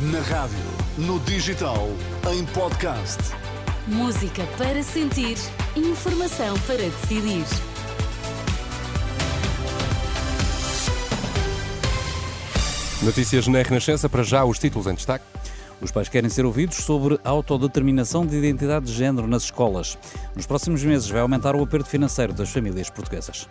Na rádio, no digital, em podcast. Música para sentir, informação para decidir. Notícias na Renascença, para já os títulos em destaque. Os pais querem ser ouvidos sobre a autodeterminação de identidade de género nas escolas. Nos próximos meses vai aumentar o aperto financeiro das famílias portuguesas.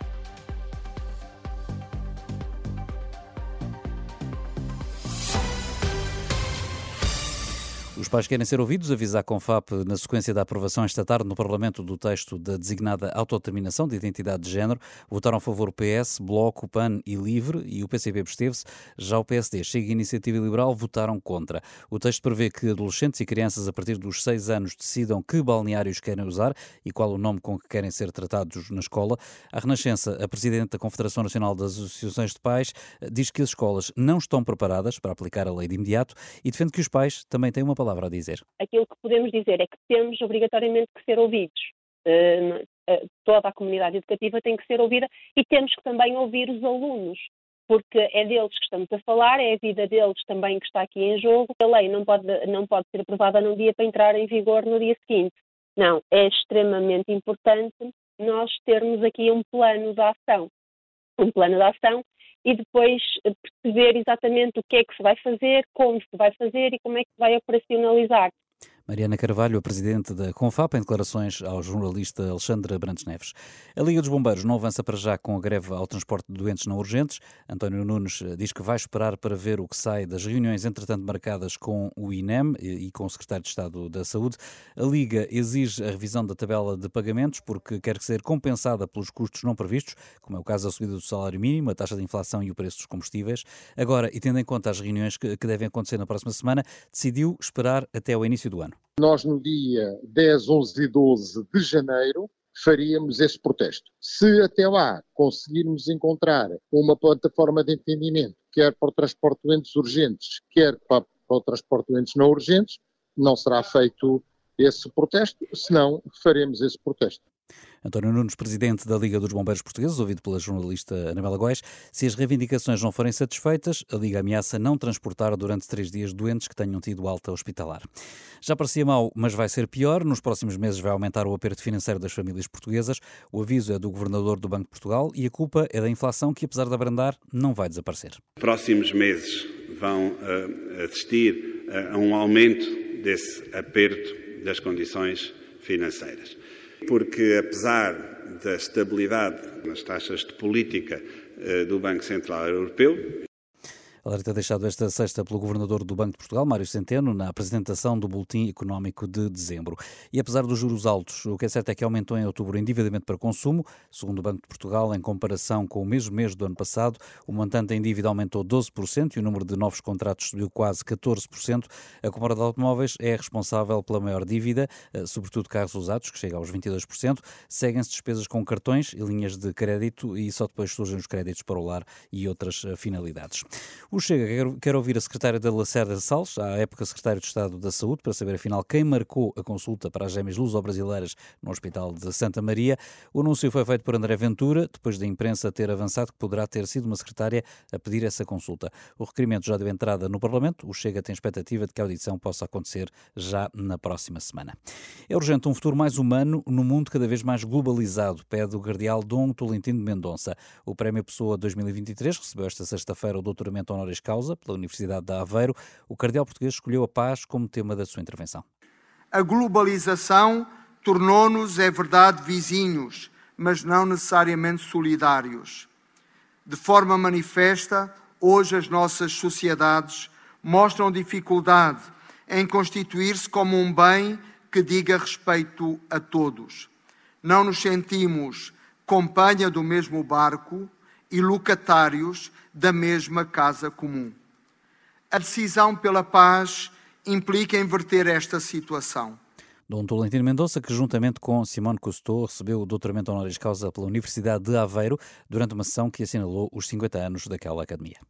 Os pais querem ser ouvidos, avisa a Confap na sequência da aprovação esta tarde no Parlamento do texto da designada autodeterminação de identidade de género. Votaram a favor o PS, Bloco, PAN e LIVRE e o PCP absteve-se. Já o PSD, Chega e Iniciativa Liberal votaram contra. O texto prevê que adolescentes e crianças a partir dos 6 anos decidam que balneários querem usar e qual o nome com que querem ser tratados na escola. A Renascença, a Presidente da Confederação Nacional das Associações de Pais, diz que as escolas não estão preparadas para aplicar a lei de imediato e defende que os pais também têm uma palavra a dizer? Aquilo que podemos dizer é que temos obrigatoriamente que ser ouvidos. Uh, toda a comunidade educativa tem que ser ouvida e temos que também ouvir os alunos, porque é deles que estamos a falar, é a vida deles também que está aqui em jogo. A lei não pode, não pode ser aprovada num dia para entrar em vigor no dia seguinte. Não, é extremamente importante nós termos aqui um plano de ação. Um plano de ação e depois perceber exatamente o que é que se vai fazer, como se vai fazer e como é que se vai operacionalizar. Mariana Carvalho, a presidente da Confap, em declarações ao jornalista Alexandre Brandes Neves. A Liga dos Bombeiros não avança para já com a greve ao transporte de doentes não urgentes. António Nunes diz que vai esperar para ver o que sai das reuniões, entretanto, marcadas com o INEM e com o Secretário de Estado da Saúde. A Liga exige a revisão da tabela de pagamentos porque quer ser compensada pelos custos não previstos, como é o caso da subida do salário mínimo, a taxa de inflação e o preço dos combustíveis. Agora, e tendo em conta as reuniões que devem acontecer na próxima semana, decidiu esperar até o início do ano. Nós, no dia 10, 11 e 12 de janeiro, faríamos esse protesto. Se até lá conseguirmos encontrar uma plataforma de entendimento, quer para o transporte de doentes urgentes, quer para, para o transporte de doentes não urgentes, não será feito esse protesto, senão faremos esse protesto. António Nunes, presidente da Liga dos Bombeiros Portugueses, ouvido pela jornalista Anabela Góes, se as reivindicações não forem satisfeitas, a Liga ameaça não transportar durante três dias doentes que tenham tido alta hospitalar. Já parecia mau, mas vai ser pior. Nos próximos meses vai aumentar o aperto financeiro das famílias portuguesas. O aviso é do governador do Banco de Portugal e a culpa é da inflação que, apesar de abrandar, não vai desaparecer. Próximos meses vão uh, assistir uh, a um aumento desse aperto das condições financeiras porque apesar da estabilidade nas taxas de política eh, do Banco Central Europeu, Alerta deixado esta sexta pelo Governador do Banco de Portugal, Mário Centeno, na apresentação do Boletim Económico de dezembro. E apesar dos juros altos, o que é certo é que aumentou em outubro o endividamento para consumo. Segundo o Banco de Portugal, em comparação com o mesmo mês do ano passado, o montante em dívida aumentou 12% e o número de novos contratos subiu quase 14%. A compra de automóveis é responsável pela maior dívida, eh, sobretudo carros usados, que chega aos 22%. Seguem-se despesas com cartões e linhas de crédito e só depois surgem os créditos para o lar e outras eh, finalidades. O Chega quer, ouvir a secretária da Lacerda Salles, à época secretário de Estado da Saúde, para saber afinal quem marcou a consulta para as gêmeas luso-brasileiras no Hospital de Santa Maria. O anúncio foi feito por André Ventura, depois da imprensa ter avançado que poderá ter sido uma secretária a pedir essa consulta. O requerimento já deu entrada no Parlamento. O Chega tem expectativa de que a audição possa acontecer já na próxima semana. É urgente um futuro mais humano no mundo cada vez mais globalizado, pede o cardeal Dom Tolentino de Mendonça. O Prémio Pessoa 2023 recebeu esta sexta-feira o doutoramento honorário honoris causa pela Universidade de Aveiro, o cardeal português escolheu a paz como tema da sua intervenção. A globalização tornou-nos, é verdade, vizinhos, mas não necessariamente solidários. De forma manifesta, hoje as nossas sociedades mostram dificuldade em constituir-se como um bem que diga respeito a todos. Não nos sentimos companhia do mesmo barco e locatários da mesma casa comum. A decisão pela paz implica inverter esta situação. Dom Tolentino Mendonça, que juntamente com Simone Cousteau recebeu o doutoramento honoris causa pela Universidade de Aveiro durante uma sessão que assinalou os 50 anos daquela academia.